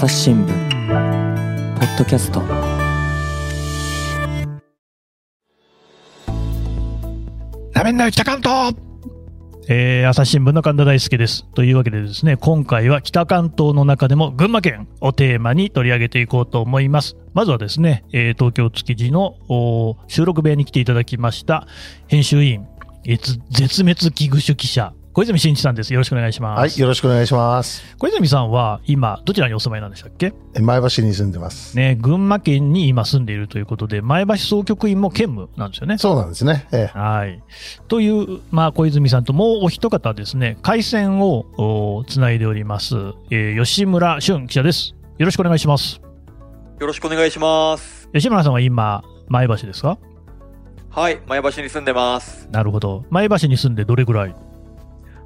朝日新聞ポッドキャストなめんなよ北関東えー、朝日新聞の神田大輔です。というわけでですね、今回は北関東の中でも群馬県をテーマに取り上げていこうと思います。まずはですね、えー、東京築地のお収録部屋に来ていただきました編集員、えー絶滅危惧種記者、小泉進一さんです。よろしくお願いします。はい、よろしくお願いします。小泉さんは今、どちらにお住まいなんでしたっけ？え前橋に住んでます。ね、群馬県に今住んでいるということで、前橋総局員も兼務なんですよね。そうなんですね。ええはい。という、まあ、小泉さんともうお一方ですね、回線をおつないでおります、えー吉村俊記者です。よろしくお願いします。よろしくお願いします。吉村さんは今、前橋ですか？はい、前橋に住んでます。なるほど。前橋に住んでどれぐらい？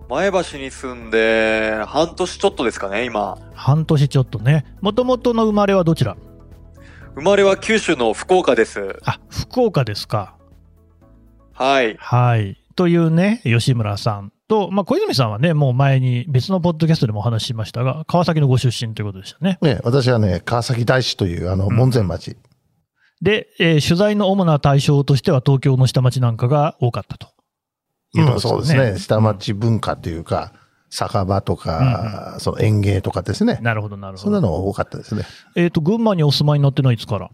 前橋に住んで半年ちょっとですかね、今。半年ちょっとね。もともとの生まれはどちら？生まれは九州の福岡です。あ、福岡ですか。はい。はい。というね、吉村さんと、まあ、小泉さんはね、もう前に別のポッドキャストでもお話ししましたが、川崎のご出身ということでしたね。ね、私はね、川崎大師という、あの、門前町。で、えー取材の主な対象としては東京の下町なんかが多かったというところうんそうですね。下町文化というか、酒場とか、その園芸とかですね。なるほど、なるほど。そんなのが多かったですね。えっ、と、群馬にお住まいになってのはいつから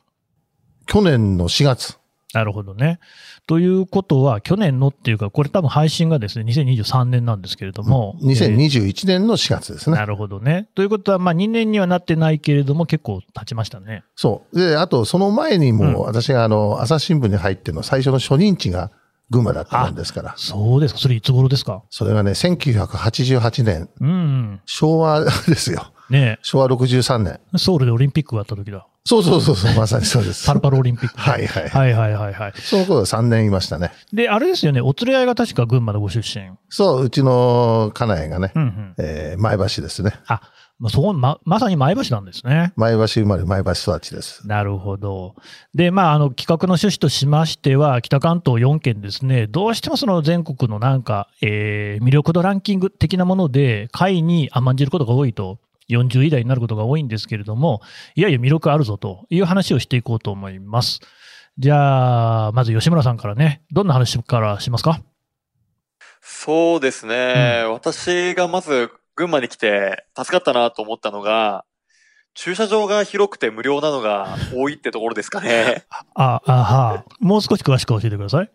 去年の4月。なるほどね。ということは、去年のっていうか、これ多分配信がですね、2023年なんですけれども。えー2021年の4月ですね。なるほどね。ということは、まあ2年にはなってないけれども、結構経ちましたね。そう。で、あと、その前にうんも、私があの、朝日新聞に入っての最初の初任地が群馬だったもんですから。そうですか。それいつ頃ですか？それがね、1988年、うん。昭和ですよ。ね昭和63年。えソウルでオリンピックがあった時だ。そうそうそうそう、まさにそうです。パルパルオリンピック。はいはいはいはいはいはい。その頃3年いましたね。で、あれですよね、お連れ合いが確か群馬のご出身。そう、うちの家内がね、うんうん。えー前橋ですね。あ、まあ、そこ、ま、まさに前橋なんですね。前橋生まれ、前橋育ちです。なるほど。で、まあ、あの、企画の趣旨としましては、北関東4県ですね、どうしてもその全国のなんか、えー魅力度ランキング的なもので、下位に甘んじることが多いと、40位台になることが多いんですけれども、いやいや魅力あるぞという話をしていこうと思います。じゃあ、まず吉村さんからね、どんな話からしますか？そうですね。私がまず群馬に来て助かったなと思ったのが、駐車場が広くて無料なのが多いってところですかね。あ、あはもう少し詳しく教えてください。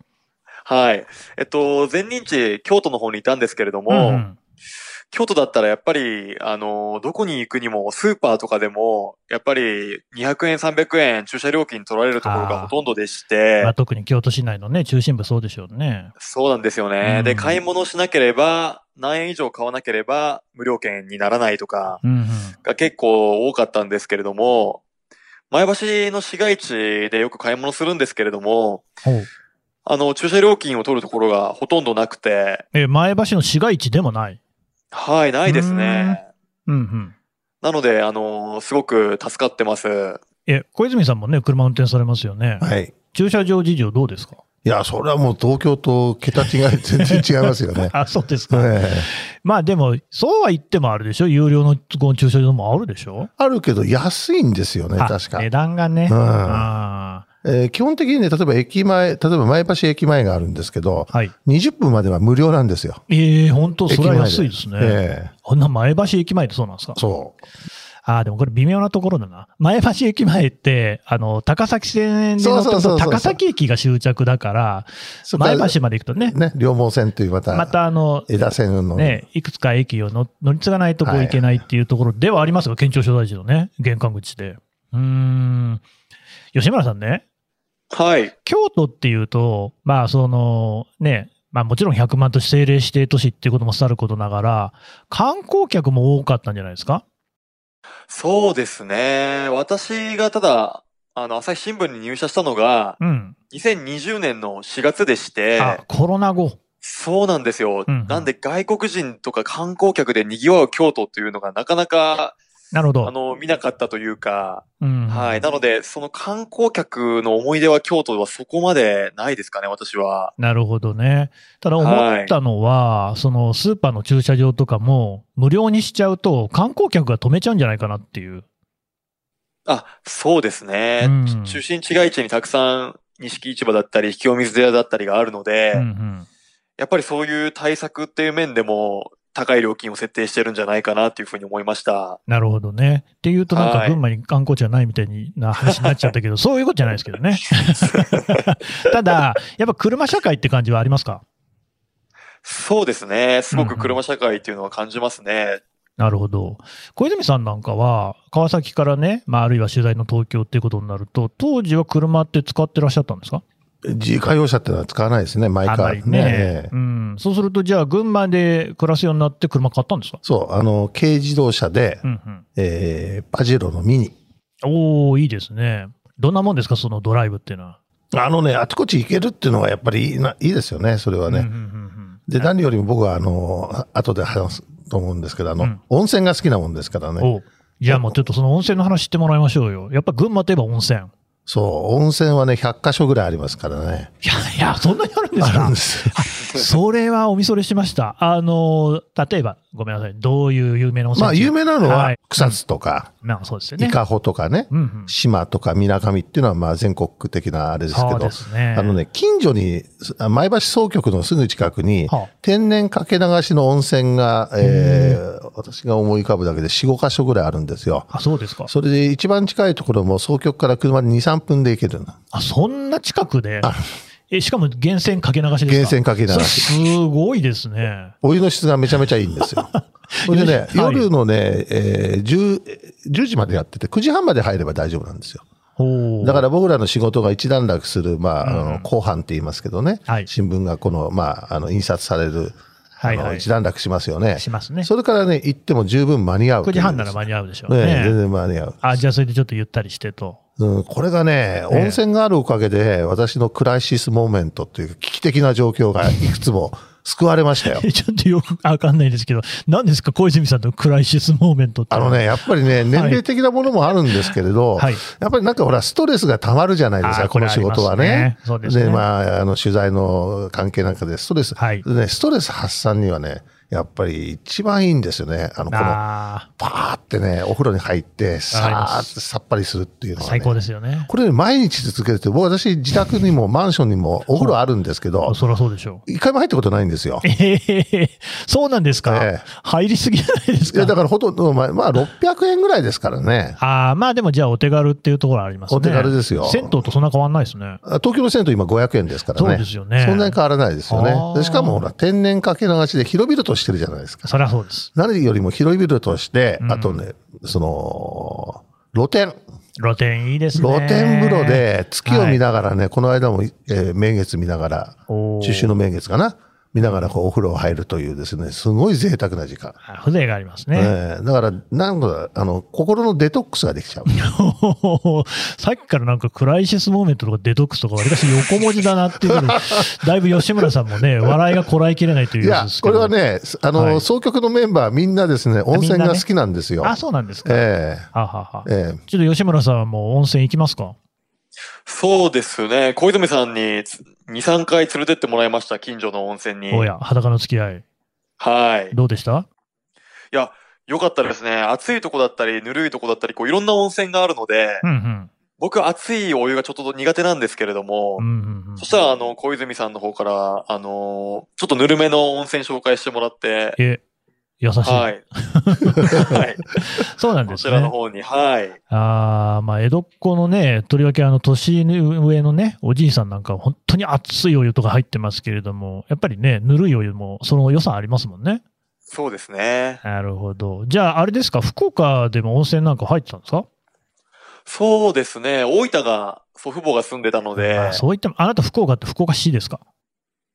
はい。えっと、前任地、京都の方にいたんですけれども、うんうん京都だったらやっぱり、あの、どこに行くにも、スーパーとかでも、やっぱり200円、300円駐車料金取られるところがほとんどでして、まあ、特に京都市内のね、中心部そうでしょうね。そうなんですよね。うんで、買い物しなければ、何円以上買わなければ無料券にならないとかうんうん。が結構多かったんですけれども、前橋の市街地でよく買い物するんですけれども、あの、駐車料金を取るところがほとんどなくて、え、前橋の市街地でもない？はい、ないですね。うんうん。なので、あの、すごく助かってます。え、小泉さんもね、車運転されますよね。はい。駐車場事情どうですか？いや、それはもう東京と桁違い、全然違いますよね。あ、そうですか。ええまあでも、そうは言ってもあるでしょ？有料のこの駐車場もあるでしょ？あるけど安いんですよね、あ確か。値段がね。うんあえー基本的にね、例えば駅前、例えば前橋駅前があるんですけど、ーはい。20分までは無料なんですよ。ええ本当それは安いですね。えこんな前橋駅前ってそうなんですか？えそう。ああ、でもこれ微妙なところだな。前橋駅前って、あの、高崎線で乗ってうそうそうそう高崎駅が終着だから、前橋まで行くとね、ね、両毛線というまた、またあの、枝線の、ね、いくつか駅をの乗り継がないとこうはい行けないっていうところではありますが、県庁所在地のね、玄関口で。うーん。吉村さんね、はい。京都っていうと、まあ、その、ね、まあもちろん100万都市政令指定都市っていうこともさることながら、観光客も多かったんじゃないですか？そうですね。私がただ、あの、朝日新聞に入社したのが、うん。2020年の4月でして、あ、コロナ後。そうなんですよ。うんうんなんで外国人とか観光客で賑わう京都っていうのがなかなか、なるほど。あの、見なかったというか、うん。はい。なので、その観光客の思い出は京都はそこまでないですかね、私は。なるほどね。ただ思ったのは、そのスーパーの駐車場とかも無料にしちゃうと観光客が止めちゃうんじゃないかなっていう。あ、そうですね。うん中心地街地にたくさん錦市場だったり、清水寺だったりがあるので、うんうん。やっぱりそういう対策っていう面でも高い料金を設定してるんじゃないかなっていうふうに思いました。なるほどね。っていうとなんかはい群馬に観光地はないみたいにな話になっちゃったけど、そういうことじゃないですけどね。ただ、やっぱ車社会って感じはありますか？そうですね。すごく車社会っていうのは感じますね。なるほど。小泉さんなんかは、川崎からね、まあ、あるいは取材の東京っていうことになると、当時は車って使ってらっしゃったんですか？自家用車ってのは使わないですね、マイカーあんまりね。うん。そうすると、じゃあ、群馬で暮らすようになって車買ったんですか？そう、あの、軽自動車で、うんうん。えー、パジェロのミニ。おー、いいですね。どんなもんですか、そのドライブっていうのは。あのね、あちこち行けるっていうのがやっぱりいいないいですよね、それはね。うんうんうんで、何よりも僕は、あの、あ後で話すと思うんですけど、あの、うん温泉が好きなもんですからね。じゃあもうちょっとその温泉の話してもらいましょうよ。やっぱ群馬といえば温泉。そう、温泉はね、100箇所ぐらいありますからね。いやいや、そんなにあるんですあるかんですよ。それはお見それしました。あの、例えば、ごめんなさい。どういう有名な温泉まあ、有名なのは、はい草津とか、まあそうですよね。伊香保とかね、うんうん。島とか水上っていうのは、まあ、全国的なあれですけどそうで、すね。あのね、近所に、あ前橋総局のすぐ近くに、は天然かけ流しの温泉が、えー、私が思い浮かぶだけで4、5箇所ぐらいあるんですよ。あ、そうですか。それで一番近いところも総局から車で2、3分で行けるの。あ、そんな近くで？あ。え、しかも源泉かけ流しですか？源泉かけ流し。すごいですね。お湯の質がめちゃめちゃいいんですよ。それでね、はい夜のね、えー、10、10時までやってて、9時半まで入れば大丈夫なんですよ。だから僕らの仕事が一段落する、まあ、あうんの、後半って言いますけどね。はい新聞がこの、まあ、あの、印刷される、はいはい一段落しますよね。しますね。それからね、行っても十分間に合う。9時半なら間に合うでしょうねね。全然間に合う。あ、じゃあそれでちょっとゆったりしてと。うん、これがね、ええ。温泉があるおかげで、私のクライシスモーメントっていう危機的な状況がいくつも救われましたよ。え ちょっとよくわかんないですけど、何ですか、小泉さんのクライシスモーメントって。あのね、やっぱりね、年齢的なものもあるんですけれど、はい。やっぱりなんかほら、ストレスが溜まるじゃないですか、この仕事はね。ねそうですね。まあ、あの、取材の関係なんかでストレス、はい。でね、ストレス発散にはね、やっぱり一番いいんですよね。あの、この、あパーってね、お風呂に入って、さーってさっぱりするっていうあ、のは、ね。最高ですよね。これね、毎日続けてて、僕私自宅にもマンションにも お風呂あるんですけど、そりゃそうでしょう。一回も入ったことないんですよ。ええそうなんですか、ええ入りすぎじゃないですいや、かだからほとんど、まあ、まあ、600円ぐらいですからね。ああ、まあでもじゃあお手軽っていうところはありますね。お手軽ですよ銭湯とそんな変わんないですね。あ東京の銭湯今500円ですからね。そうですよねそんなに変わらないですよあね。しかもほら、天然かけ流しで広々としてるじゃないですか。そりゃそうです。何よりも広々として、うんあとね、その、露天。露天いいですね。露天風呂で月を見ながらね、この間も、えー明月見ながら、中秋の明月かな見ながらこうお風呂入るというですね、すごい贅沢な時間。あ風情がありますね。ええだから、なんか、あの、心のデトックスができちゃう。さっきからなんかクライシスモーメントとかデトックスとか、わりかし横文字だなっていう だいぶ吉村さんもね、笑いがこらえきれないといういややつです、けど。これはね、あの、はい総局のメンバーみんなですね、温泉が好きなんですよ。あ、そうなんですか。えはははえええちょっと吉村さんはもう温泉行きますか？そうですね。小泉さんにつ2、3回連れてってもらいました、近所の温泉に。おや、裸の付き合い。はい。どうでした？いや、よかったですね。暑いとこだったり、ぬるいとこだったり、こういろんな温泉があるので、うんうん。僕熱いお湯がちょっと苦手なんですけれども、うんうんうんそしたら、あの、小泉さんの方から、あのちょっとぬるめの温泉紹介してもらって、え、優しい。はい。はい。そうなんでこすね。ちらの方に、はい。ああ、まあ、江戸っ子のね、とりわけあの、年上のね、おじいさんなんかは本当に熱いお湯とか入ってますけれども、やっぱりね、ぬるいお湯もその良さありますもんね。そうですね。なるほど。じゃあ、あれですか、福岡でも温泉なんか入ってたんですか？そうですね。大分が祖父母が住んでたのであ、そういった、あなた福岡って福岡市ですか？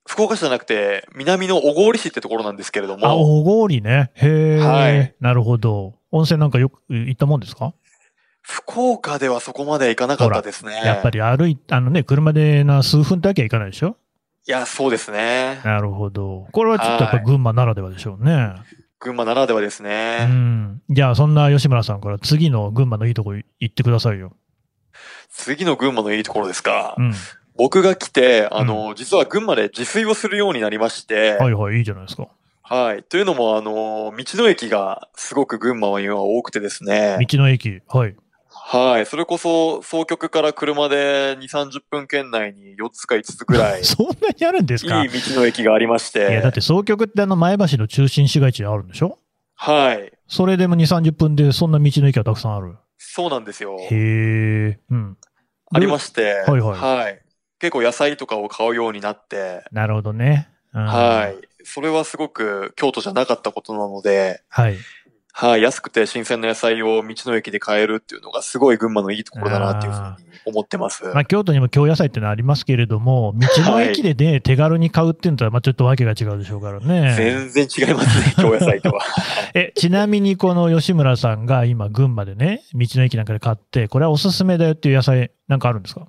福岡市じゃなくて、南の小郡市ってところなんですけれどあ、も、小郡ね。へえ、はいなるほど。温泉なんかよく行ったもんですか？福岡ではそこまで行かなかったですね。やっぱり歩いあのね、車でな数分だけは行かないでしょ？いや、そうですね。なるほど。これはちょっとやっぱ群馬ならではでしょうね。群馬ならではですうね。ん。じゃあ、そんな吉村さんから次の群馬のいいとこ行ってくださいよ。次の群馬のいいところですか。うん。僕が来て、あの、実は群馬で自炊をするようになりまして、はいはい、いいじゃないですか。はい。というのも、あの、道の駅がすごく群馬には多くてですね。道の駅。はい。はい。それこそ、総局から車で2、30分圏内に4つか5つぐらい、いいそんなにあるんですか？い道の駅がありまして。や、だって総局ってあの前橋の中心市街地にあるんでしょ？はい。それでも2、30分でそんな道の駅がたくさんある。そうなんですよ。へえ。うん。ありまして、はいはい結構野菜とかを買うようになって、なるほどね。うんはい。それはすごく京都じゃなかったことなので、はい。はい。安くて新鮮な野菜を道の駅で買えるっていうのがすごい群馬のいいところだなっていうふうに思ってます。まあ、京都にも京野菜っていうのはありますけれども、道の駅でね、手軽に買うっていうのとは、まあちょっとわけが違うでしょうからね。全然違いますね、京野菜とは。え、ちなみにこの吉村さんが今群馬でね、道の駅なんかで買って、これはおすすめだよっていう野菜なんかあるんですか？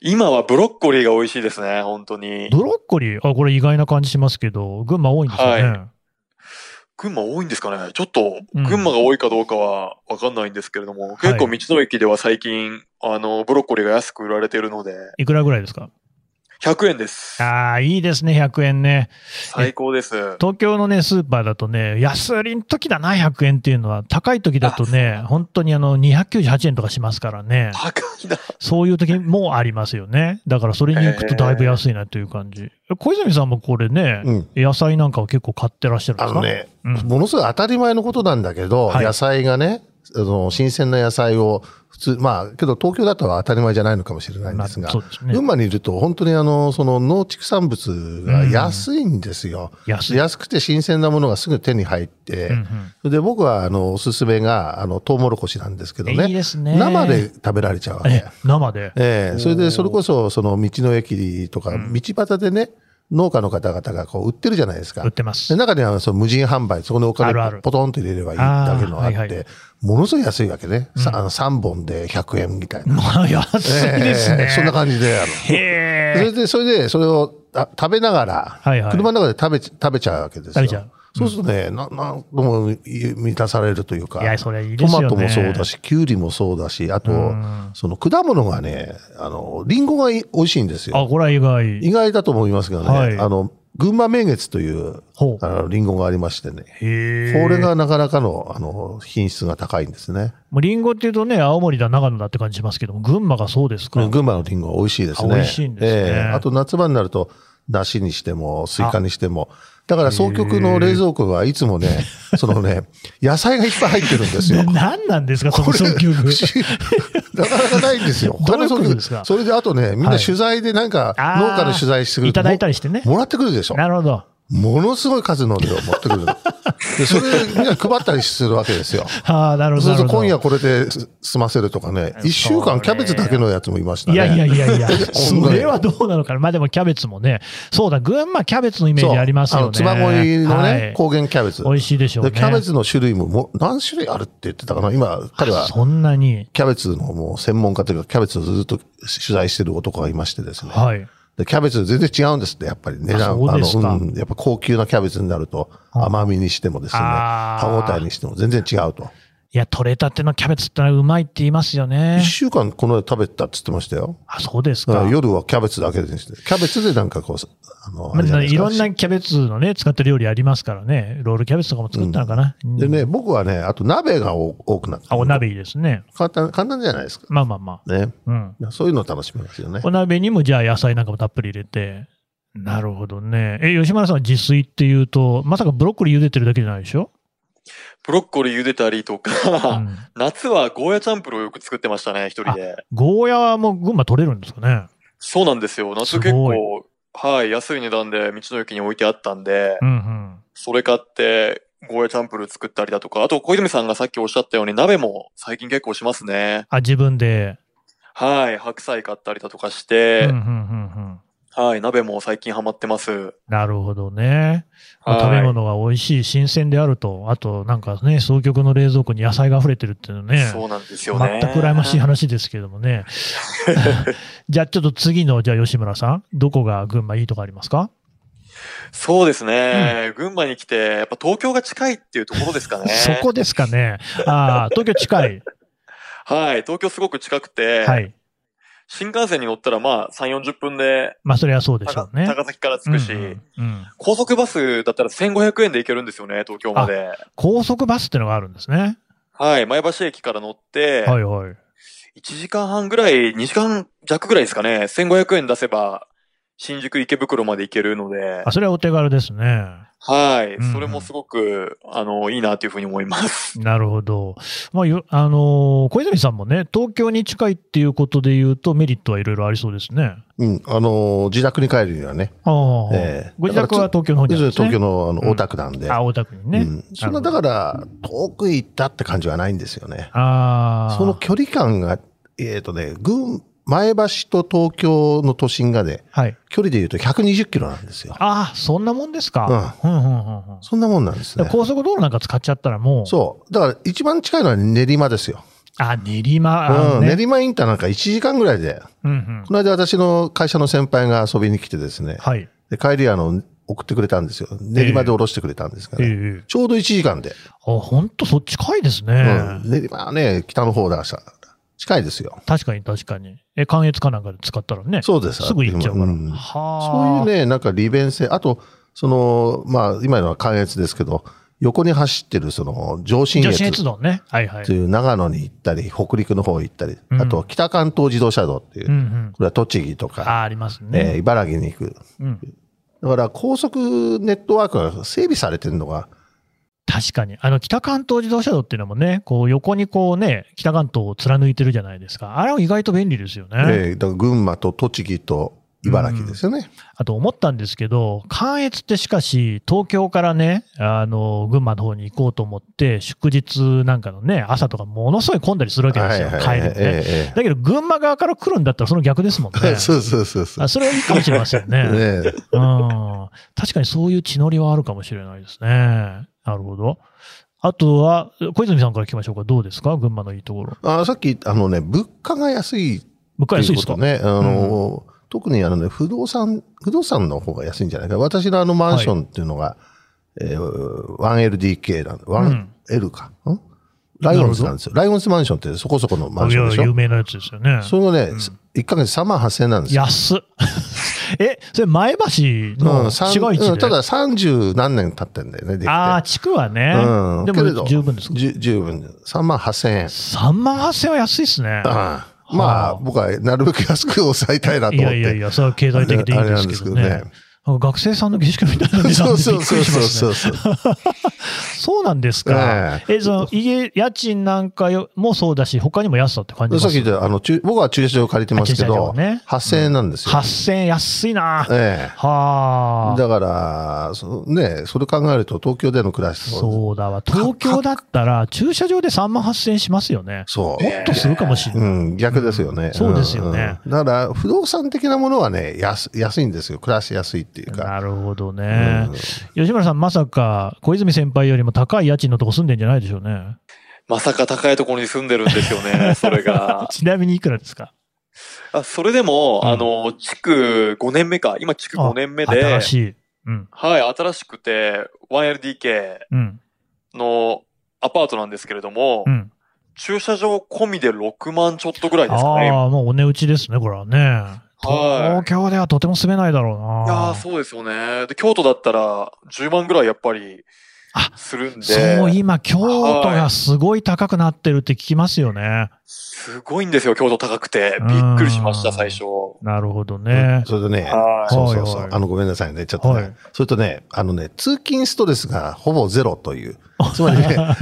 今はブロッコリーが美味しいですね、本当に。ブロッコリー？あ、これ意外な感じしますけど、群馬多いんですよね。はい。群馬多いんですかね。ちょっと、うん。群馬が多いかどうかはわかんないんですけれども、結構道の駅では最近、あの、ブロッコリーが安く売られているので、いくらぐらいですか？100円です。ああ、いいですね、100円ね。最高です。東京のね、スーパーだとね、安売りの時だな、100円っていうのは、高い時だとね、本当にあの、298円とかしますからね。高いな。そういう時もありますよね。だからそれに行くとだいぶ安いなという感じ。小泉さんもこれね、うん。野菜なんかは結構買ってらっしゃるんですか？あのね、うんものすごい当たり前のことなんだけど、はい野菜がね、あの新鮮な野菜を普通、まあ、けど東京だとは当たり前じゃないのかもしれないんですが、まあすね群。馬にいると本当にあの、その農畜産物が安いんですよ。安い。安くて新鮮なものがすぐ手に入って、うんそれで僕はあの、おすすめが、あの、トウモロコシなんですけどうんいいね。ですね。生で食べられちゃうわけえ。、生で。ええそれでそれこそ、その道の駅とか、うん道端でね、農家の方々がこう売ってるじゃないですか売っ。てますで。中にはその無人販売、そこにお金ポトンと入れればいいだけのがあって、あーはいはいものすごい安いわけね。さうんあの3本で100円みたいな。まあ、安いですね。ええそんな感じで、あの、それ。で、それで、それをあ食べながら、はいはい。車の中で食べち食べちゃうわけですよ。食べちゃうそうするとね、ななんとも満たされるというか、いや、それいいでトすよね。マトもそうだし、キュウリもそうだし、あと、うんその果物がね、あの、リンゴがい美味しいんですよ。あ、これは意外。意外だと思いますけどね、はいあの、群馬名月という、ほう。あの、リンゴがありましてね、へえ。これがなかなかの、あの、品質が高いんですね。もうリンゴっていうとね、青森だ、長野だって感じしますけども、群馬がそうですか？群馬のリンゴは美味しいですね。あ美味しいんですねええあと夏場になると、梨にしても、スイカにしても。だから、総局の冷蔵庫はいつもね、そのね、野菜がいっぱい入ってるんですよ。何なんですか、そのこれ総局不思議なかなかないんですよ。どの総局ですか？それであとね、みんはない取材でなんか、農家の取材してくるといただいたりしてね。もらってくるでしょ。なるほど。ものすごい数の量を持ってくるの。で、それでみんな配ったりするわけですよ。ああ、なるほど。そうすると今夜これで済ませるとかね、一週間キャベツだけのやつもいましたね。いやいやいやいや、それはどうなのかな。まあでもキャベツもね、そうだ、群馬キャベツのイメージありますよね。つばごいのね、はい高原キャベツ。美味しいでしょうね。で、キャベツの種類ももう何種類あるって言ってたかな。今、彼はそんなに。キャベツのもう専門家というか、キャベツをずっと取材してる男がいましてですね。はい。で、キャベツ全然違うんですって、やっぱり値あ段。あの、うん、やっぱ高級なキャベツになると、はあ甘みにしてもですね、歯応えにしても全然違うと。いや、取れたてのキャベツってのはうまいって言いますよね一。週間この間食べたって言ってましたよ。あ、そうですか。夜はキャベツだけでして、キャベツでなんかこう、あの、あいろんなキャベツのね、使った料理ありますからね。ロールキャベツとかも作ったのかな。うんでね、僕はね、あと鍋が多多くなった。あ、お鍋いいですね。簡単、簡単じゃないですか。まあまあまね。あ。うん。そういうのを楽しみますよね。お鍋にもじゃあ野菜なんかもたっぷり入れて。なるほどね。え、吉村さんは自炊っていうと、まさかブロッコリー茹でてるだけじゃないでしょ、ブロッコリー茹でたりとうか、ん、夏はゴーヤチャンプルーをよく作ってましたね、一人で。ゴーヤも群馬取れるんですかね？そうなんですよ。夏結構、はい、安い値段で道の駅に置いてあったんで、うんうん。それ買って、ゴーヤチャンプルー作ったりだとか、あと小泉さんがさっきおっしゃったように鍋も最近結構しますね。あ、自分で。はい、白菜買ったりだとかしうんてうん、うんうん。はい、鍋も最近ハマってます。なるほどね。まあはい食べ物が美味しい、新鮮であると、あとなんかね、総局の冷蔵庫に野菜が溢れてるっていうのね。そうなんですよね。全く羨ましい話ですけどもね。じゃあちょっと次の、じゃあ吉村さん、どこが群馬いいとかありますか、そうですね、群馬に来て、やっぱ東京が近いっていうところですかね。そこですかね。ああ、東京近い。はい、東京すごく近くて、はい。新幹線に乗ったらまあ3、40分でまあそれはそうでしょ高うね。高崎から着くし、うんうんうん高速バスだったら1500円で行けるんですよね、東京まで。高速バスってのがあるんですね。はい、前橋駅から乗って、はいはい。1時間半ぐらい、2時間弱ぐらいですかね。1500円出せば、新宿池袋まで行けるのであ、、それはお手軽ですね。はいうん。それもすごく、あの、いいなというふうに思います。なるほど。まあ、よあのー小泉さんもね、東京に近いっていうことで言うと、メリットはいろいろありそうですね。うん、あのー自宅に帰るにはね、ああ、ええご自宅は東京の方にあるんですね。東京のあのうん大田区なんで、あ、大田区にね。うん、そんなだから、遠く行ったって感じはないんですよね。ああ。その距離感が、えっ、とね、群、前橋と東京の都心がね、はい。距離で言うと120キロなんですよ。ああ、そんなもんですか？うん、うん、うん、うん。そんなもんなんですね。高速道路なんか使っちゃったらもう。そう。だから一番近いのは練馬ですよ。あ、練馬。あうん。練馬インターなんか1時間ぐらいで、うん、うん。この間私の会社の先輩が遊びに来てですね、はい。で帰りあの、送ってくれたんですよ。練馬で降ろしてくれたんですから、ええちょうど1時間で。あ、本当そっち近いですね。うん。練馬はね、北の方だし、近いですよ。確かに確かに。え、関越かなんかで使ったらね。そうです。すぐ行っちゃうから。んはあ。そういうね、なんか利便性、あと、その、まあ、今のは関越ですけど、横に走ってるその上信女越子越道ね。はいはいと。いう長野に行ったり、北陸の方行ったり、うんあと北関東自動車道っていう、うんうん。これは栃木とあか、あ、ありますえーね。茨城に行く。うん。だから高速ネットワークが整備されてるのが、確かに。あの、北関東自動車道っていうのもね、こう、横にこうね、北関東を貫いてるじゃないですか。あれは意外と便利ですよね。えーだから群馬と栃木と茨城ですよね。あと思ったんですけど、関越ってしかし、東京からね、あの、群馬の方に行こうと思って、祝日なんかのね、朝とかものすごい混んだりするわけですよ、帰るのね。えだけど、群馬側から来るんだったらその逆ですもんね。えそうそうそうそう。あそれはいいかもしれませんね。ねえうん。確かにそういう血のりはあるかもしれないですね。なるほど。あとは、小泉さんから聞きましょうか。どうですか？群馬のいいところ。あさっき、あのね、物価が安い物価と安いですか？ね、あの、特にあのね、不動産、不動産の方が安いんじゃないか。私のあのマンションっていうのが、えー 1LDK なんで、1L か。んライオンズなんですよ。ライオンズマンションってそこそこのマンションでしいや有ょ。名なやつですよね。それがね、1ヶ月3万8000円なんですよ。安っ。え、それ前橋うの市街地で、うんただ30何年経ってんだよね、できて。ああ、地区はね。うん、でも十分ですか？十分。3万8000円。3万8000は安いですね。ああまはああ、僕はなるべく安く抑えたいなとい思って。やいやいや、それは経済的でいいんですけどね。なんか学生さんの下宿みたいな値段でびっくりそうなんですか。え、その、家、家賃なんかよもそうだし、他にも安さって感じます？さっき言った、あの、駐僕は駐車場借りてますけど、場ね8000円なんですよ。8000円安いな。ええはあ。だから、そね、それ考えると東京での暮らしとそうだわ。東京だったら、駐車場で3万8000円しますよね。そう。もっとするかもしれない。うん、逆ですよね。そうですよねうんうんだから、不動産的なものはね、安安いんですよ。暮らしやすいっていうか。なるほどね。吉村さん、まさか、小泉先輩よりも高い家賃のとこ住んでんじゃないでしょうね。まさか高いところに住んでるんですよね、それが。ちなみにいくらですか？あそれでも、うんあの、築5年目か。今築5年目で、新しい。うん。はい、新しくて 1LDK うん。のアパートなんですけれども、うん。駐車場込みで6万ちょっとぐらいですかね。ああ、もうお値打ちですね、これはね。東京ではとても住めないだろうな。いやーそうですよね。で、京都だったら10万ぐらいやっぱりあするんで、そう、今、京都がすごい高くなってるって聞きますよね。すごいんですよ、京都高くて。びっくりしました、最初。なるほどね。それとね、はいそうそうそう。あの、ごめんなさいね。ちょっとね。はいそれとね、あのね、通勤ストレスがほぼゼロという。つまりね、あ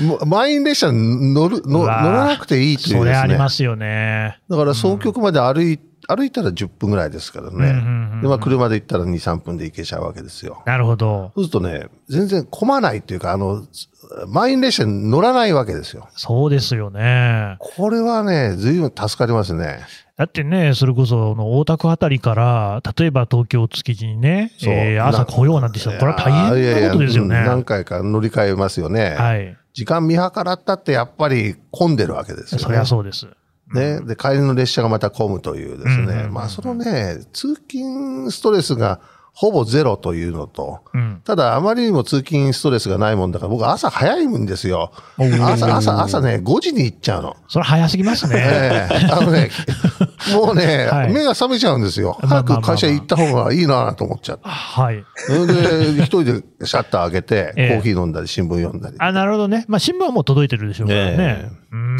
の、満員列車に乗る、乗らなくていいというそれですね。ありますよね。だから、総局まで歩い、歩いたら10分ぐらいですからうんうんうんうね。んで、まあ、車で行ったら2、3分で行けちゃうわけですよ。なるほど。そうするとね、全然混まないっていうか、あの、満員列車に乗らないわけですよ。そうですよね。これはね、随分助かりますね。だってね、それこそ、あの大田区あたりから、例えば東京築地にね、えー朝来ようなんてしたら、これは大変なことですよね。いやいやうん何回か乗り換えますよね。はい。時間見計らったってやっぱり混んでるわけですよね。そりゃそうです。ね。で、帰りの列車がまた混むというですね。まあ、そのね、通勤ストレスがほぼゼロというのと、うん。ただあまりにも通勤ストレスがないもんだから、僕朝早いんですよ。朝、朝、朝ね、5時に行っちゃうの。それ早すぎますね。ええあのね、もうね、はい目が覚めちゃうんですよ。早く会社行った方がいいなと思っちゃって。はい。それで、一人でシャッター開けて、ええコーヒー飲んだり、新聞読んだり。あ、なるほどね。まあ、新聞はもう届いてるでしょうからね。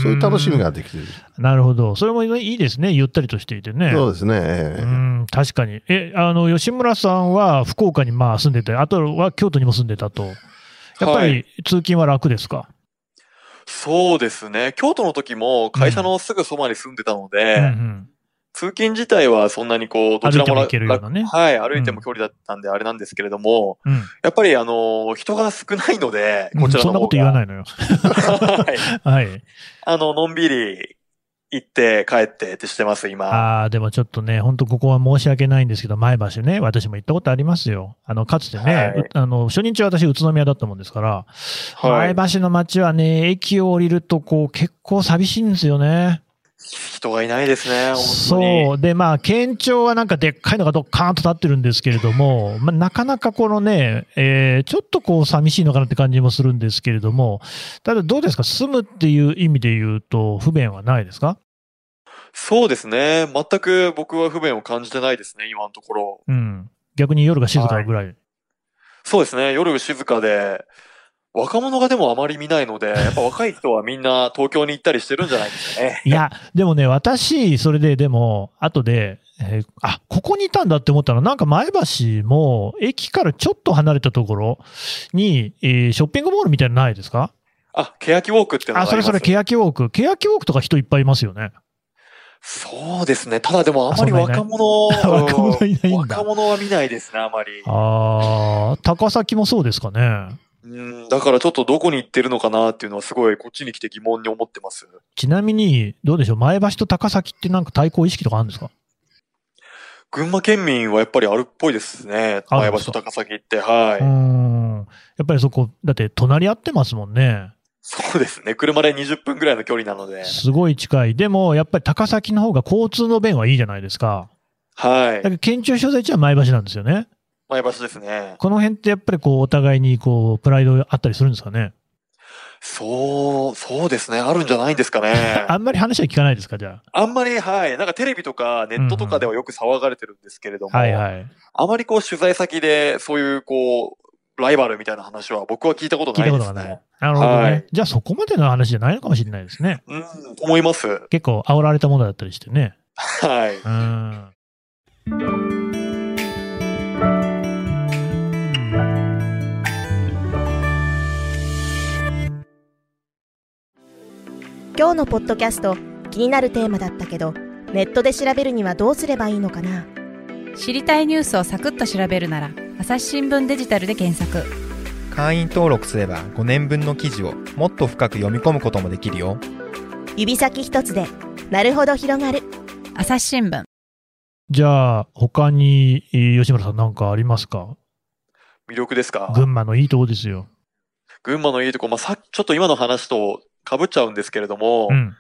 そういう楽しみができてる。なるほど。それもいいですね。ゆったりとしていてね。そうですね。ええうん、確かに。え、あの、吉村さんは福岡にまあ住んでて、あとは京都にも住んでたと。やっぱはいり通勤は楽ですか、そうですね。京都の時も会社のすぐそばに住んでたので、うんうん通勤自体はそんなにこう、どちらも歩いても行けるようなねはい、歩いても距離だったんであれなんですけれども、うん。やっぱりあの、人が少ないので、うんこちらの方が。そんなこと言わないのよ。はい。はい。あの、のんびり行って帰ってってしてます、今。ああ、でもちょっとね、本当ここは申し訳ないんですけど、前橋ね、私も行ったことありますよ。あの、かつてね、はいうあの、初日は私宇都宮だったもんですから、はい。前橋の街はね、駅を降りるとこう、結構寂しいんですよね。人がいないですね。そう。で、まあ、県庁はなんかでっかいのがドッカーンと立ってるんですけれども、まあ、なかなかこのね、えーちょっとこう寂しいのかなって感じもするんですけれども、ただどうですか？住むっていう意味で言うと不便はないですか？そうですね。全く僕は不便を感じてないですね、今のところ。うん。逆に夜が静かぐらい。そうですね。夜静かで、若者がでもあまり見ないので、やっぱ若い人はみんな東京に行ったりしてるんじゃないですかね。いや、でもね、私、それで、でも、後で、えーあ、ここにいたんだって思ったのは、なんか前橋も、駅からちょっと離れたところに、えーショッピングモールみたいなのないですか？あ、欅ウォークってのがあ、ありますそれそれ、欅ウォーク。欅ウォークとか人いっぱいいますよね。そうですね。ただでもあまり若者、若者いないんだ若者は見ないですね、あまり。あー、高崎もそうですかね。うん、だからちょっとどこに行ってるのかなっていうのはすごいこっちに来て疑問に思ってます。ちなみに、どうでしょう、前橋と高崎ってなんか対抗意識とかあるんですか？群馬県民はやっぱりあるっぽいですね。あ前橋と高崎って、はい。うーん。やっぱりそこ、だって隣り合ってますもんね。そうですね。車で20分ぐらいの距離なので。すごい近い。でも、やっぱり高崎の方が交通の便はいいじゃないですか。はいだけ。ど、県庁所在地は前橋なんですよね。前橋ですね。この辺ってやっぱりこう、お互いにこう、プライドあったりするんですかね？そう、そうですね。あるんじゃないんですかね。あんまり話は聞かないですか、じゃあ？んまり、はい。なんかテレビとかネットとかではよく騒がれてるんですけれども、あ。はいはい。あまりこう取材先でそういうこう、ライバルみたいな話は僕は聞いたこと聞いないですね。たことがない。なるほどね。はいじゃあそこまでの話じゃないのかもしれないですね。うん、思います。結構煽られたものだったりしてね。はい。うーん。今日のポッドキャスト気になるテーマだったけどネットで調べるにはどうすればいいのかな？知りたいニュースをサクッと調べるなら朝日新聞デジタルで検索。会員登録すれば5年分の記事をもっと深く読み込むこともできるよ。指先一つでなるほど広がる。朝日新聞。じゃあ、他に、えー吉村さんなんかありますか？魅力ですか？群馬のいいとこですよ。群馬のいいとこ、まあ、さっきちょっと今の話と被っちゃうんですけれども、うん。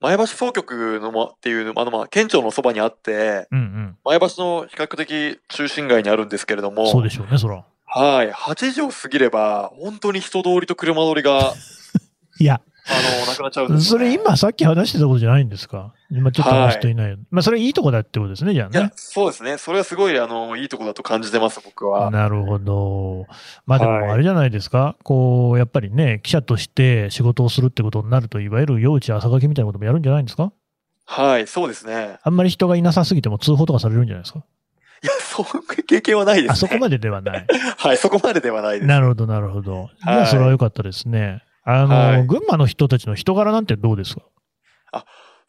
前橋総局の、ま、っていうの、あの、まあ、県庁のそばにあって、うん前橋の比較的中心街にあるんですけれどうん。も、そうでしょうね、そら。はい。8時を過ぎれば、本当に人通りと車通りが、いや、あの、なくなっちゃうんですね、れ今さっき話してたことじゃないんですか？今ちょっと話す人いない。まあ、それいいとこだってことですね、じゃあいやね。、そうですね。それはすごい、あの、いいとこだと感じてます、僕は。なるほど。まあではいもあれじゃないですか、こう、やっぱりね、記者として仕事をするってことになると、いわゆる夜打ち朝書きみたいなこともやるんじゃないんですか？はい、そうですね。あんまり人がいなさすぎても通報とかされるんじゃないですか？いや、そういう経験はないですね。あそこまでではない。はい、そこまでではないです。なるほど、なるほど。いそれは良かったですね。あの、はい群馬の人たちの人柄なんてどうですか？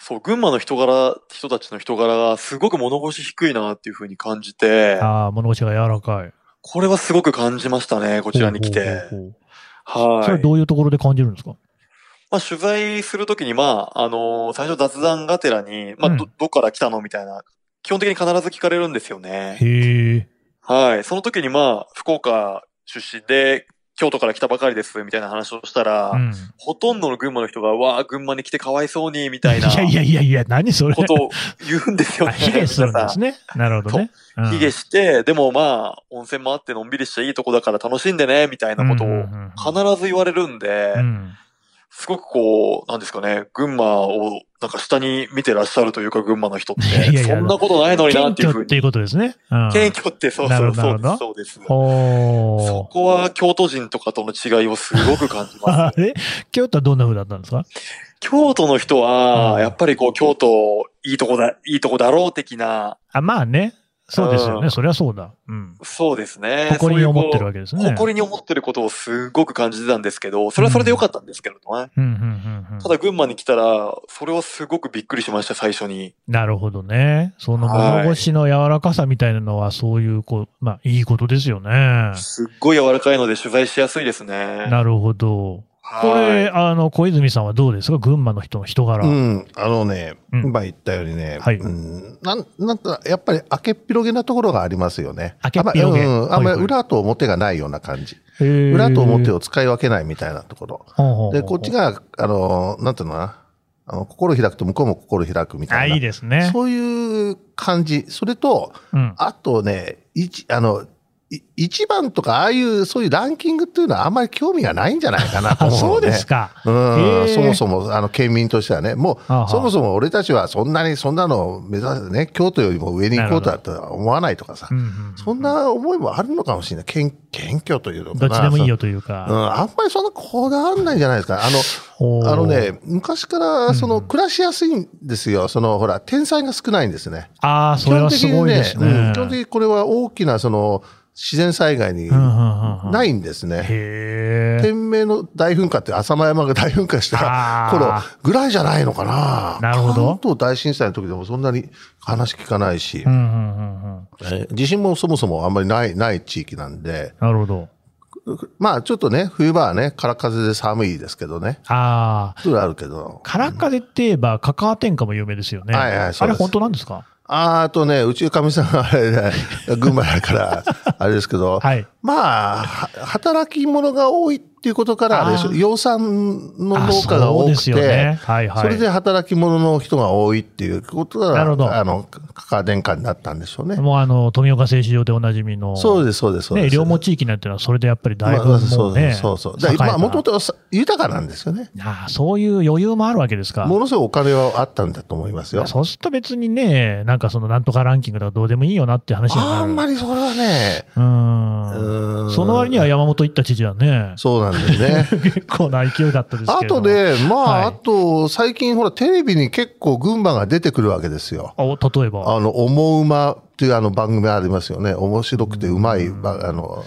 そう、群馬の人柄、人たちの人柄がすごく物腰低いなっていうふうに感じて、ああ、物腰が柔らかい。これはすごく感じましたね、こちらに来て。ほうほうほうはい。それはどういうところで感じるんですか？まあ、取材するときに、まあ、あのー最初雑談がてらに、まあ、どうん、どっから来たのみたいな、基本的に必ず聞かれるんですよね。へえ。はい。その時に、まあ、福岡出身で、京都から来たばかりです、みたいな話をしたら、うん。ほとんどの群馬の人が、わあ、群馬に来てかわいそうに、みたいな、いやいやいやいや、何それ。ことを言うんですよあ、ね。卑下するんですね。なるほどね。うん卑下して、でもまあ、温泉もあってのんびりしていいとこだから楽しんでね、みたいなことをうんうんうん必ず言われるんで、うんすごくこう、なんですかね、群馬をなんか下に見てらっしゃるというか、群馬の人って。いやいやそんなことないのになっていうふうに。謙虚っていうことですね。うん。謙虚ってそうそうそうです。そうです。おそこは京都人とかとの違いをすごく感じます。あれ？京都はどんな風だったんですか？京都の人うんは、やっぱりこう、京都、いいとこだ、いいとこだろう的な、あ、まあね。そうですよね。うんそりゃそうだ。うん。そうですね。誇りに思ってるわわけですね。誇りに思ってることをすごく感じてたんですけど、それはそれでよかったんですけれどね。うん、うん、うん、うん。ただ群馬に来たら、それはすごくびっくりしました、最初に。なるほどね。その物腰の柔らかさみたいなのは、そういう、こう、まあ、いいことですよね。すっごい柔らかいので取材しやすいですね。なるほど。こはいれ、あの、小泉さんはどうですか？群馬の人の人柄。うん、あのね、うん今言ったようにね、はいうん、なんなんかやっぱり明けっぴろげなところがありますよね。明けっぴろげあんま,、うん、あんまはいはいり裏と表がないような感じ。裏と表を使い分けないみたいなところ。で、こっちが、あの、なんていうのかな、あの心開くと向こうも心開くみたあ、いな。いいですね。そういう感じ。それと、うん。あとね、一、あの、い一番とか、ああいう、そういうランキングっていうのはあんまり興味がないんじゃないかなとあ、思うのね。そうですか。うんそもそも、あの、県民としてはね、もう、そもそも俺たちはそんなに、そんなのを目指してね、京都よりも上に行こうとはとは思わないとかさう、んうんそんな思いもあるのかもしれない。謙謙虚というのかな。どっちでもいいよそというううん、か。あんまりそんなこだわんないんじゃないですか。あの、あのね、昔から、その、うん暮らしやすいんですよ。その、ほら、天才が少ないんですね。ああ、それはすごいですね。うん基本的にこれは大きな、その、自然災害にないんですね。天明の大噴火って浅間山が大噴火した頃ぐらいじゃないのかな。なるほど関東大震災の時でもそんなに話聞かないし地震もそもそもあんまりない、ない地域なんで、なるほど。まあちょっとね、冬場はね、空風で寒いですけどね。ああ、そあるけど。空風って言えば、カカア天下も有名ですよね。はいはいあれ本当なんですか？あーあとね、うちのかみさんはあれね、群馬だから、あれですけど、はい。まあ、は働き者が多いっていうことから、あれでしょ養蚕のあ農家が多くて、ね。はいはい。それで働き者の人が多いっていうことが、なるほどあの、カカア殿下になったんでしょうね。もうあの、富岡製糸場でおなじみの。そうです、そうです、そうでね、す。両毛地域なんていうのは、それでやっぱりだいぶうね。そうそうそう。だからまあ、もともとさ豊かなんですよね。ああそういう余裕もあるわけですか。ものすごいお金はあったんだと思いますよ。そうすると別にね、なんかそのなんとかランキングとかどうでもいいよなって話になる。あんまりそれはね、う。うんんその割には山本行った知事はね、そうなんだよね。結構な勢いだったですあけれども。とね、まあ、はいあと、最近ほら、テレビに結構群馬が出てくるわけですよ。あ例えば？あの、思うまっていうあの番組ありますよね。面白くてうまい、ばあの、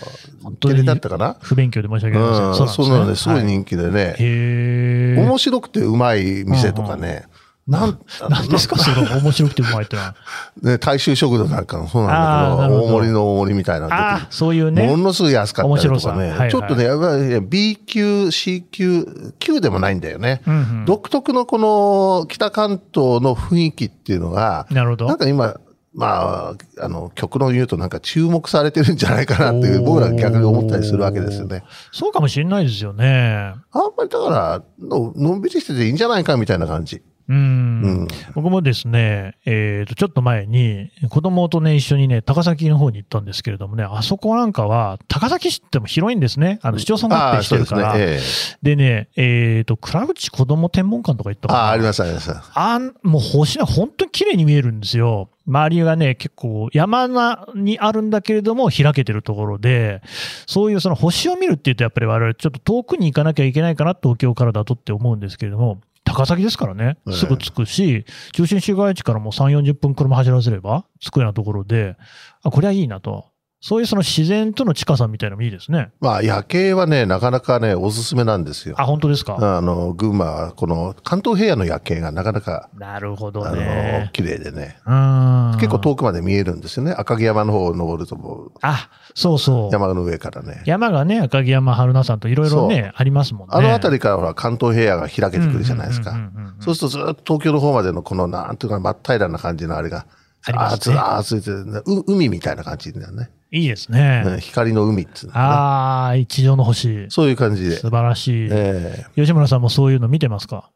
テレだったかな？不勉強で申し訳うん、ありません。そうなので、すごいはい人気でね。へえ。面白くてうまい店とかね。なん、何ですか、その面白くてうまいってのは。ね、大衆食堂なんかもそうなんだけど、大盛りの大盛りみたいなのあそういうくるもね。のすごい安かったりとか面白さはいはね。いちょっとね、やっぱりね B 級、C 級、級でもないんだよね。うんうん独特のこの北関東の雰囲気っていうのが、なるほど。なんか今、まあ、あの、極論言うとなんか注目されてるんじゃないかなっていう、僕ら逆に思ったりするわけですよね。そうかもしれないですよね。あんまりだからの、のんびりしてていいんじゃないかみたいな感じ。うん。うん。僕もですね、えっ、と、ちょっと前に、子供とね、一緒にね、高崎の方に行ったんですけれどもね、あそこなんかは、高崎市っても広いんですね。あの、市町村合ああ、併してるから。。えでね、えっ、と、倉内子供天文館とか行ったああ、あります、あります。あん、もう星が本当に綺麗に見えるんですよ。周りがね、結構山なにあるんだけれども開けてるところで、そういうその星を見るっていうとやっぱり我々ちょっと遠くに行かなきゃいけないかな、東京からだとって思うんですけれども、高崎ですからね、すぐ着くし、中心市街地からもう3、40分車走らせれば着くようなところで、あ、これはいいなと。そういうその自然との近さみたいなのもいいですね。まあ、夜景はね、なかなかね、おすすめなんですよ。あ、本当ですか？あの、群馬は、この関東平野の夜景がなかなか、なるほどあのね、。綺麗でね。うん。結構遠くまで見えるんですよね。赤城山の方を登るともう、あ、そうそう。山の上からね。山がね、赤城山、春名山といろいろね、ありますもんね。あの辺りからほら、関東平野が開けてくるじゃないですか。そうするとずっと東京の方までのこの、なんていうか、真っ平らな感じのあれが、ありますねあーつあーついて海みたいな感じだよね。いいですね。うん光の海っつうのかああ、一条の星な。。そういう感じで。素晴らしい。え吉村さんもそういうの見てますか？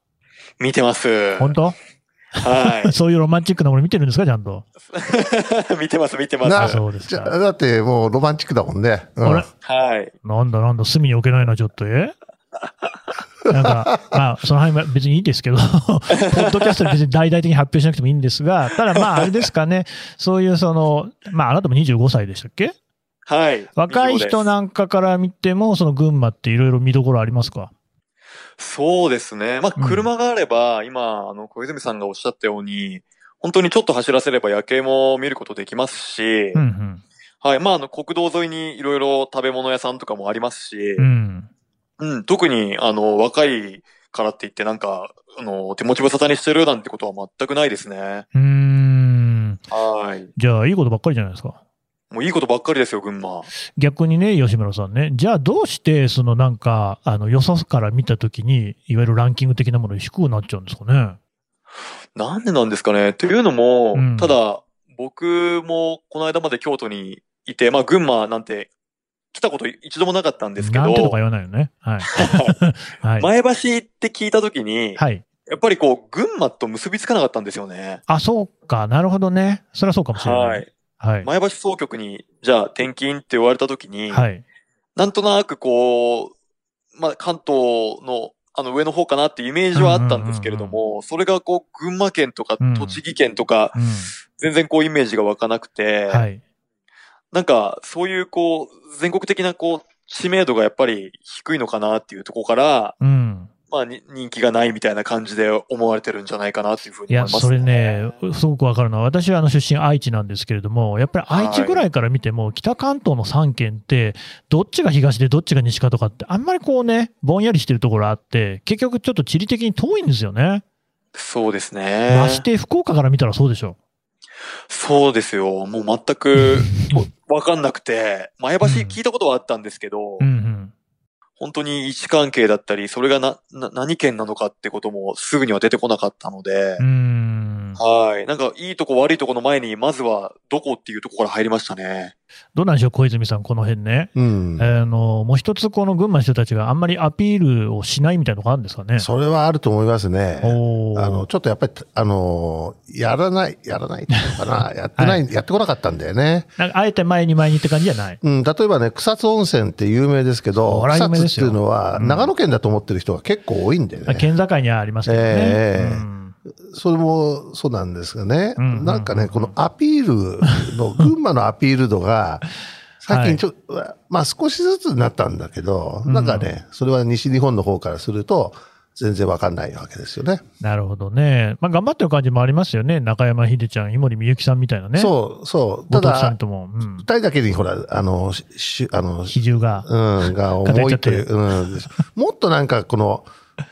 見てます。本当？は そういうロマンチックなもの見てるんですかちゃんと？い。見てます、見てまなす。そうですか。じゃあだってもうロマンチックだもんね。うんあれはい。なんだなんだ、隅に置けないな、ちょっと、え？なんか、まあ、その辺は別にいいですけど、ポッドキャストで別に大々的に発表しなくてもいいんですが、ただまあ、あれですかね、そういうその、まあ、あなたも25歳でしたっけ？はい。若い人ななんかから見ても、その群馬っていろいろ見どころありますか？そうですね。まあ、うん車があれば、今、あの、小泉さんがおっしゃったように、本当にちょっと走らせれば夜景も見ることできますし、うんはい。まあ、あの、国道沿いにいろいろ食べ物屋さんとかもありますしうん。う、ん。うん、特に、あの、若いからって言ってなんか、あの、手持ち無沙汰にしてるなんてことは全くないですね。うーん。はい。じゃあ、いいことばっかりじゃないですか。もういいことばっかりですよ、群馬。逆にね、吉村さんね、じゃあどうして、そのなんか、あの、よそから見たときに、いわゆるランキング的なものに低くなっちゃうんですかね。なんでなんですかね。というのも、うんただ、僕もこの間まで京都にいて、まあ、群馬なんて来たこと一度もなかったんですけど、なんてとか言わないよね。はい。はい。前橋って聞いたときに、はい。やっぱりこう、群馬と結びつかなかったんですよね。あ、そうか。なるほどね。それはそうかもしれない。はい。はい。前橋総局に、じゃあ転勤って言われたときに、はい。なんとなくこう、まあ、関東のあの上の方かなっていうイメージはあったんですけれども、それがこう、群馬県とかうん栃木県とか、うん。全然こうイメージが湧かなくて、はい。なんかそういうこう、全国的なこう、知名度がやっぱり低いのかなっていうところから、うん。まあに人気がないみたいな感じで思われてるんじゃないかなっていうふういや、に思います、それね、すごくわかるのは、私はあの出身愛知なんですけれども、やっぱり愛知ぐらいから見ても、北関東の3県って、どっちが東でどっちが西かとかって、あんまりこうね、ぼんやりしてるところあって、結局ちょっと地理的に遠いんですよね。そうですね。まして福岡から見たらそうでしょ。そうですよ。もう全く わかんなくて、前橋聞いたことはあったんですけど、うんうん。本当に位置関係だったり、それがな、な、何県なのかってこともすぐには出てこなかったのでうー、ん。はい。なんか、いいとこ悪いとこの前に、まずは、どこっていうとこから入りましたね。どうなんでしょう、小泉さん、この辺ね。うん。あの、もう一つ、この群馬の人たちがあんまりアピールをしないみたいなのがあるんですかね。それはあると思いますね。おーあの、ちょっとやっぱり、あの、やらない、やらないっていうのかな。やってない、やってこなかったんだよね。なんかあえて前に前にって感じじゃない？うん、例えばね、草津温泉って有名ですけど、草津っていうのは、うん長野県だと思ってる人が結構多いんだよね。県境にはありますけどね。ええうんそれもそうなんですがね、うんなんかね、このアピールの、群馬のアピール度が、最近ちょっと、まあ少しずつになったんだけど、うんなんかね、それは西日本の方からすると、全然わかんないわけですよね。なるほどね。まあ、頑張ってる感じもありますよね。中山秀ちゃん、井森美幸さんみたいなね。う。そう、そう。ただ、とも、うん二。人だけにほら、あの、ししあの、比重が。うん、が重いという、偏うん、もっとなんかこの、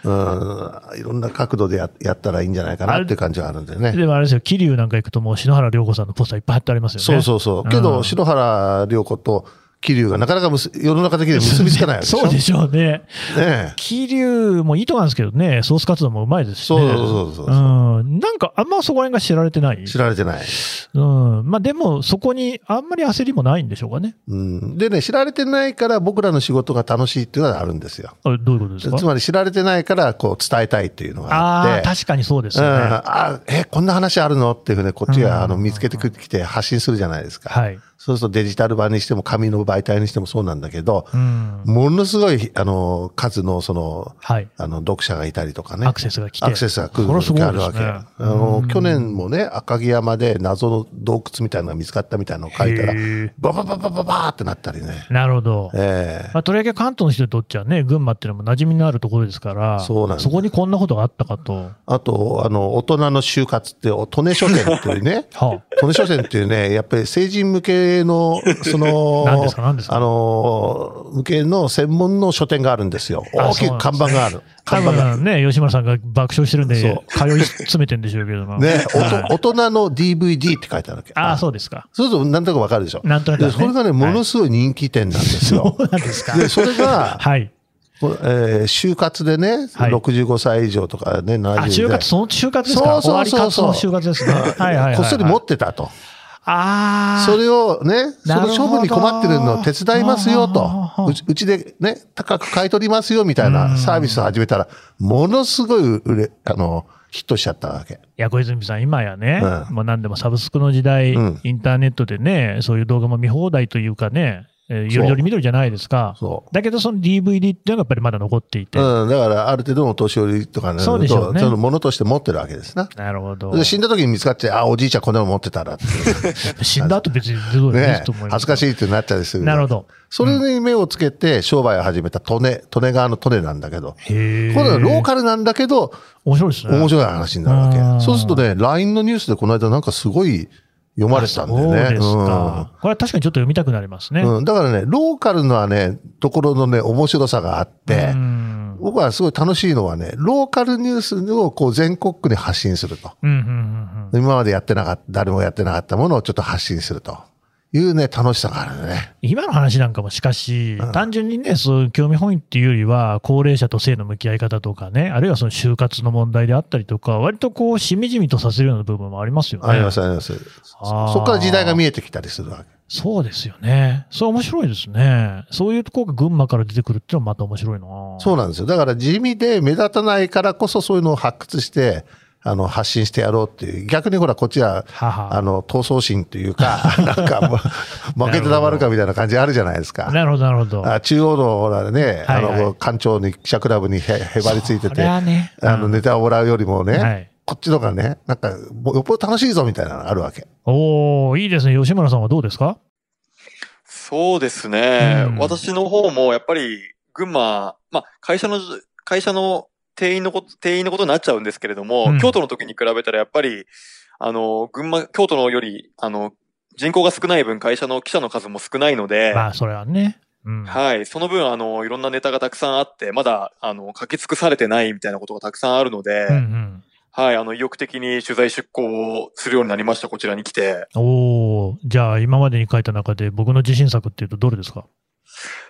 うん、いろんな角度でややったらいいんじゃないかなっていう感じはあるんでね。でもあれですよ、桐生なんか行くともう篠原涼子さんのポスターいっぱい貼ってありますよね。そうそうそう。けど、うん篠原涼子と桐生がなかなかむす世の中的には結びつかないわけでしょ？そうでしょうね。ね桐生もいいとこなんですけどね、ソース活動もうまいですしね。そうそうそうそううん。なんかあんまそこら辺が知られてない。知られてない。うん。まあでもそこにあんまり焦りもないんでしょうかね。うん、でね、知られてないから僕らの仕事が楽しいっていうのがあるんですよ。あどういうことですか？つまり知られてないからこう伝えたいっていうのがあああ、って。確かにそうですうん、よね。あえ、こんな話あるの？っていうふうにこっちうんがあの見つけてきて発信するじゃないですか。はい。そうするとデジタル版にしても紙の媒体にしてもそうなんだけど、うん。ものすごいあの数のそのはい。あの読者がいたりとかね。アクセスが来て。アクセスが来る時があるわけ。ねあのうん去年もね、赤城山で謎の洞窟みたいなのが見つかったみたいなのを書いたらババババババーってなったりね。なるほど。ええまあ、とりわけ関東の人にとってはね、群馬っていうのも馴染みのあるところですから、そうなんそこにこんなことがあったかと。あと、あの、大人の就活って、お利根書店っていうね、は利根書店っていうね、やっぱり成人向けの、その、あの、向けの専門の書店があるんですよ。あ大きい看板がある。多看板が。分ね、吉村さんが爆笑してるんで、通い詰めてんでしょうけども。ね、大人の DVD って書いてあるわけ。ああ、そうですか。そうすると、なんとなくわかるでしょ。なんとなくそれがね、ものすごい人気店なんですよ。そうなんですか。で、それが、はい。えー就活でね、はい65歳以上とかね、70あ、代。就活、その就活ですか？そうそうそうそう終わり活の就活ですね。はいはい。こっそり持ってたと。ああ。それをね、その処分に困ってるのを手伝いますよと。うちでね、高く買い取りますよみたいなサービスを始めたら、ものすごい売れ、あの、ヒットしちゃったわけ。いや、小泉さん、今やね、うん。もう何でもサブスクの時代、うん。インターネットでね、そういう動画も見放題というかね、えーよりどり緑じゃないですか。そだけどその DVD っていうのがやっぱりまだ残っていて。う。うん、だから、ある程度のお年寄りとかね、そうでしょうねそのものとして持ってるわけですな。なるほど。で死んだ時に見つかって、あ、おじいちゃんこんなの持ってたらって。死んだ後別にどうでもいいねと思います。恥ずかしいってなったりする。なるほど。それに目をつけて商売を始めた利根、利根川の利根なんだけど、へえ。これはローカルなんだけど、面白いですね。面白い話になるわけ。そうするとね、LINE のニュースでこの間なんかすごい読まれてたんだよね。そうですか。これは確かにちょっと読みたくなりますね。うんうんだからね、ローカルのはね、ところのね、面白さがあってう、ん。僕はすごい楽しいのはね、ローカルニュースをこう全国区に発信すると。うんうんうんうん。今までやってなかった、誰もやってなかったものをちょっと発信するというね、楽しさがあるね。今の話なんかもしかし、うん単純にね、そういう興味本位っていうよりは、高齢者と性の向き合い方とかね、あるいはその就活の問題であったりとか、割とこう、しみじみとさせるような部分もありますよね。ありますあります。あーそこから時代が見えてきたりするわけ。そうですよね。そう面白いですね。そういうところが群馬から出てくるっていうのはまた面白いなそうなんですよ。だから地味で目立たないからこそそういうのを発掘して、あの、発信してやろうっていう。逆にほら、こっちは、ははあの、闘争心というか、なんかもう、負けてたまるかみたいな感じあるじゃないですか。なるほど、なるほど。あ中央のほらね、はいはいあの、館長に記者クラブにへへばりついてそて、れはね。あの、ネタをもらうよりもね、はいこっちのがね、なんか、もうよっぽど楽しいぞみたいなのがあるわけ。おおいいですね。吉村さんはどうですか？そうですね。うん私の方もやっぱり群馬、まあ会社の、会社の定員のこと、定員のことになっちゃうんですけれども、うん京都の時に比べたらやっぱり、あの、群馬、京都のより、あの、人口が少ない分会社の記者の数も少ないので、まあ、それはね。うん。はい。その分、あの、いろんなネタがたくさんあって、まだ、あの、書き尽くされてないみたいなことがたくさんあるので、うんうん。はい。あの、意欲的に取材出向をするようになりました、こちらに来て。おおじゃあ今までに書いた中で僕の自信作っていうとどれですか？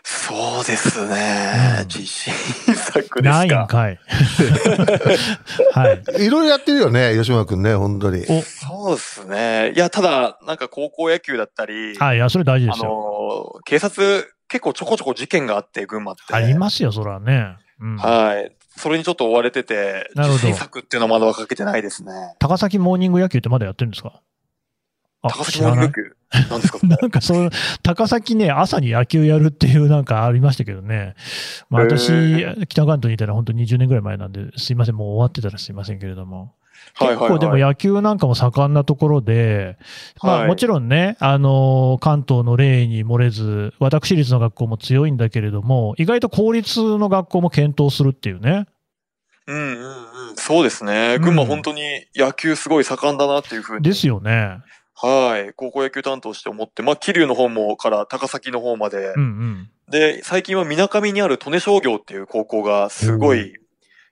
そうですうんね。自信作でないんすか。かい。はい。いろいろやってるよね、吉村くんね、本当に。お、そうですね。いや、ただ、なんか高校野球だったり、はい、いや、それ大事であすよ。の、警察、結構ちょこちょこ事件があって、群馬って。ありますよ、それはね。うん。はい。それにちょっと追われてて、なるほど自信作っていうのはまだはかけてないですね。高崎モーニング野球ってまだやってるんですか？あ高崎モーニング野球？なんですか？なんかそう、高崎ね、朝に野球やるっていうなんかありましたけどね。まあへ私ー、北関東にいたら本当20年ぐらい前なんで、すいません、もう終わってたらすいませんけれども。はいはい、結構でもはい。野球なんかも盛んなところで、まはいあもちろんね、あの、関東の例に漏れず、私立の学校も強いんだけれども、意外と公立の学校も検討するっていうね。うんうんうん。そうですね。群馬本当に野球すごい盛んだなっていうふうに。ですよね。はい。高校野球担当して思って、まあ、桐生の方もから高崎の方まで。うんうん。で、最近は水上にある利根商業っていう高校がすごい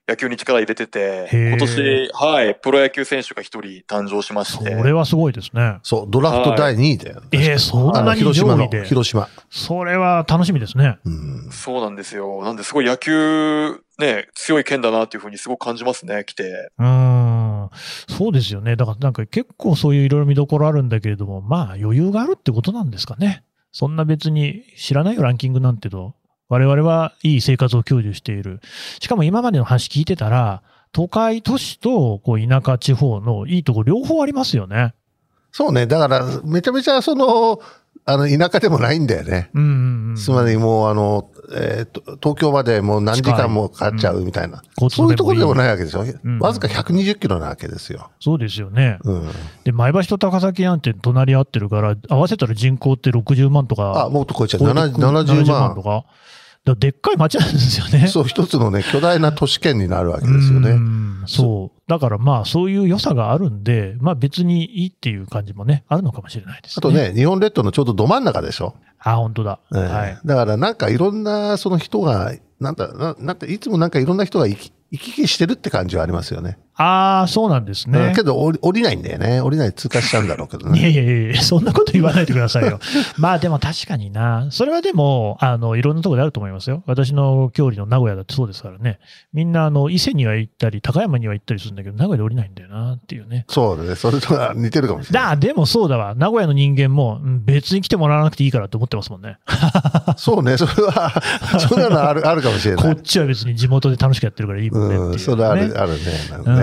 野球に力入れてて今年、はい、プロ野球選手が一人誕生しましそて。れはすごいですね。そう、ドラフト第2位だよ。ええそんなに広島の。広島。それは楽しみですね。うん。そうなんですよ。なんですごい野球、ね、強い県だなっていうふうにすごく感じますね、来て。うーん。そうですよね。だからなんか結構そういういろいろ見どころあるんだけれども、まあ余裕があるってことなんですかね。そんな別に知らないよランキングなんてと、我々はいい生活を享受している。しかも今までの話聞いてたら、都会都市とこう田舎地方のいいとこ両方ありますよね。そうね。だから、めちゃめちゃその、あの、田舎でもないんだよね。うんうんうん。つまりもう、あの、えーと東京までもう何時間もかかっちゃうみたいな。交通そういうところでもい。ないわけでしょ。んわずか120キロなわけですよ。そうですよね。うん。で、前橋と高崎なんて隣り合ってるから、合わせたら人口って60万とか。あ、もっと超えちゃう。超えてく70 70万と。か。でっかい町なんですよね。そう、一つのね、巨大な都市圏になるわけですようね。んそう。だからまあ、そういう良さがあるんで、まあ別にいいっていう感じもね、あるのかもしれないですね。あと。ね、日本列島のちょうどど真ん中でしょ。あ、本当だ。ええはい。だからなんかいろんなその人が、なんだ、ななんかいつもなんかいろんな人が行き行き来してるって感じはありますよね。ああ、そうなんですうんねけ。ど降り降りないんだよね。降りない通過しちゃうんだろうけどいやね。いやいやそんなこと言わないでくださいよ。まあでも確かにな。それはでも、あの、いろんなところであると思いますよ。私の郷里の名古屋だってそうですからね。みんな、あの、伊勢には行ったり、高山には行ったりするんだけど、名古屋で降りないんだよなっていうね。そうだね。それとは似てるかもしれない。だ、でもそうだわ。名古屋の人間も、うん別に来てもらわなくていいからって思ってますもんね。そうね。それは、そんなのある、あるかもしれないこっ。ちは別に地元で楽しくやってるからいいもんねね。うん、それある、あるね。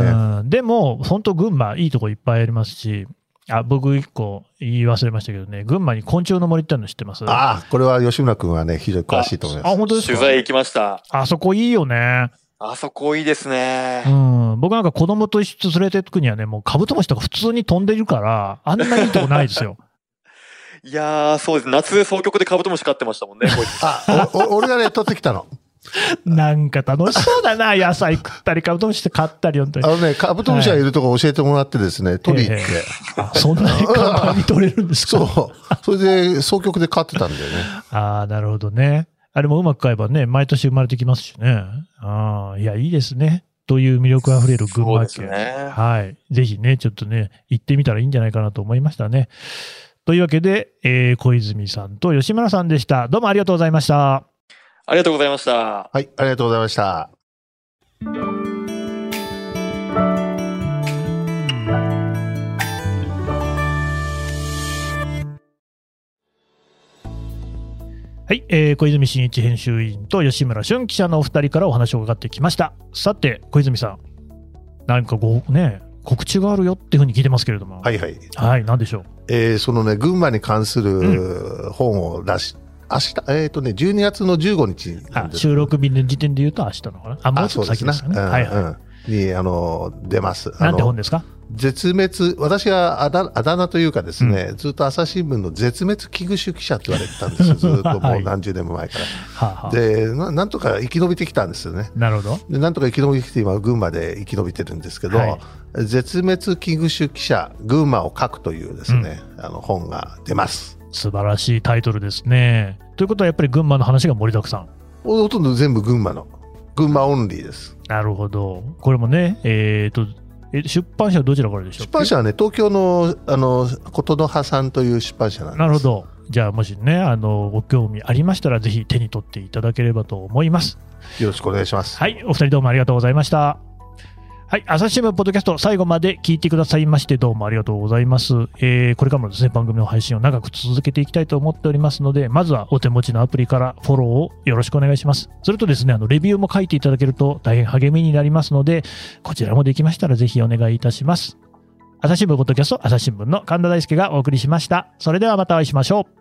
うん、でも、本当群馬、いいとこいっぱいありますし、あ僕、一個言い忘れましたけどね、群馬に昆虫の森っての知ってます？ああ、これは吉村君はね、非常に詳しいと思いあ、ます。本当ですか？取材行きました。あそこいいよね。あそこいいですねう。ん。僕なんか子供と一緒に連れてくにはね、もうカブトムシとか普通に飛んでるから、あんないいとこないですよ。いやー、そうです。夏、総局でカブトムシ飼ってましたもんね、こいつ。あ、俺がね、取ってきたの。なんか楽しそうだな、野菜食ったり、カブトムシって買ったり、本当にあ。のね、カブトムシがいるとこ教えてもらってですね、取り行って。そんなに簡単に取れるんですか？そう。それで、総局で飼ってたんだよね。ああ、なるほどね。あれもうまく買えばね、毎年生まれてきますしね。ああ、いや、いいですね。という魅力あふれる群馬県。ね。はい。ぜひね、ちょっとね、行ってみたらいいんじゃないかなと思いましたね。というわけで、えー小泉さんと吉村さんでした。どうもありがとうございました。ありがとうございました。はい、ありがとうございました。はい、えー小泉進一編集員と吉村俊記者のお二人からお話を伺ってきました。さて、小泉さん、何かご、ね、告知があるよっていうふうに聞いてますけれども。。はいいはい。はい、なんでしょう？えーそのね、群馬に関する本を出し、明日、えっ、とね、12月の15日収録日の時点で言うと明日のかな。あ、もうちょっと先ですかね。はいはい。うんに、あの、出ます。あなんての本ですか？絶滅、私があだあだ名というかですね、ずっと朝日新聞の絶滅危惧種記者って言われてたんですよ。ずっともう何十年も前から。はあ、はあ、でな、なんとか生き延びてきたんですよね。なるほど。でなんとか生き延びてきて、今、群馬で生き延びてるんですけど、はい絶滅危惧種記者、群馬を書くというですね、あの本が出ます。素晴らしいタイトルですね。ということはやっぱり群馬の話が盛りだくさん。ほとんど全部群馬の、群馬オンリーです。なるほど。これもね、えっ、と、え出版社はどちらからでしょう出版社はね、東京の、あの、琴ノ葉さんという出版社なんです。なるほど。じゃあ、もしね、あの、ご興味ありましたら、ぜひ手に取っていただければと思います。よろしくお願いします。はい、お二人どうもありがとうございました。はい、朝日新聞ポッドキャスト、最後まで聞いてくださいまして、どうもありがとうございます。えー、これからもですね、番組の配信を長く続けていきたいと思っておりますので、まずはお手持ちのアプリからフォローをよろしくお願いします。それとですね、あの、レビューも書いていただけると大変励みになりますので、こちらもできましたらぜひお願いいたします。朝日新聞ポッドキャスト、朝日新聞の神田大輔がお送りしました。それではまたお会いしましょう。